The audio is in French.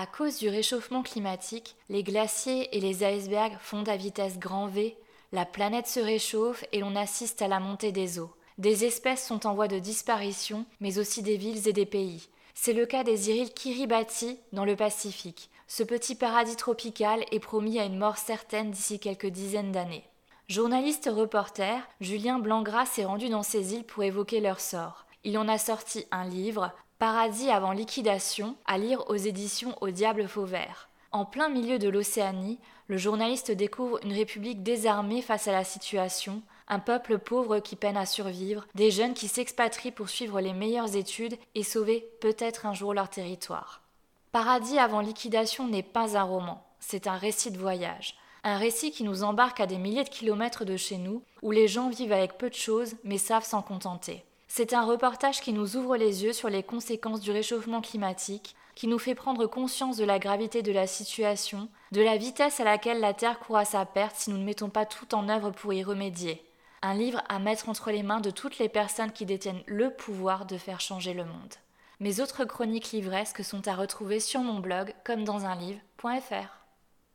À cause du réchauffement climatique, les glaciers et les icebergs fondent à vitesse grand V, la planète se réchauffe et l'on assiste à la montée des eaux. Des espèces sont en voie de disparition, mais aussi des villes et des pays. C'est le cas des îles Kiribati dans le Pacifique. Ce petit paradis tropical est promis à une mort certaine d'ici quelques dizaines d'années. Journaliste reporter, Julien Blangras s'est rendu dans ces îles pour évoquer leur sort. Il en a sorti un livre, Paradis avant liquidation, à lire aux éditions Au Diable Fauvert. En plein milieu de l'Océanie, le journaliste découvre une république désarmée face à la situation, un peuple pauvre qui peine à survivre, des jeunes qui s'expatrient pour suivre les meilleures études et sauver peut-être un jour leur territoire. Paradis avant liquidation n'est pas un roman, c'est un récit de voyage. Un récit qui nous embarque à des milliers de kilomètres de chez nous, où les gens vivent avec peu de choses mais savent s'en contenter. C'est un reportage qui nous ouvre les yeux sur les conséquences du réchauffement climatique, qui nous fait prendre conscience de la gravité de la situation, de la vitesse à laquelle la Terre court à sa perte si nous ne mettons pas tout en œuvre pour y remédier. Un livre à mettre entre les mains de toutes les personnes qui détiennent le pouvoir de faire changer le monde. Mes autres chroniques livresques sont à retrouver sur mon blog comme dans un livre.fr.